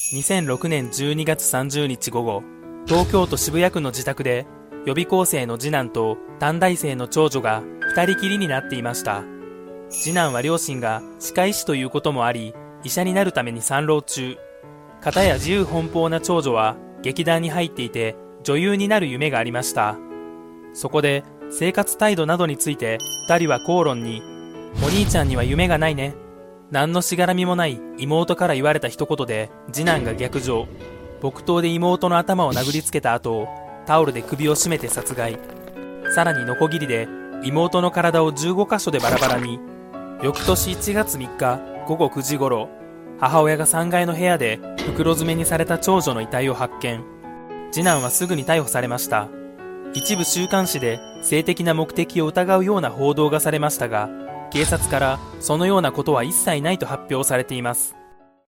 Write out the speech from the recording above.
2006年12月30日午後、東京都渋谷区の自宅で、予備校生の次男と短大生の長女が二人きりになっていました。次男は両親が歯科医師ということもあり、医者になるために参浪中。片や自由奔放な長女は劇団に入っていて女優になる夢がありました。そこで生活態度などについて二人は口論に、お兄ちゃんには夢がないね。何のしがらみもない妹から言われた一言で次男が逆上。木刀で妹の頭を殴りつけた後、タオルで首を絞めて殺害。さらにノコギリで妹の体を15箇所でバラバラに。翌年1月3日午後9時頃、母親が3階の部屋で袋詰めにされた長女の遺体を発見。次男はすぐに逮捕されました。一部週刊誌で性的な目的を疑うような報道がされましたが、警察からそのようなことは一切ないと発表されています。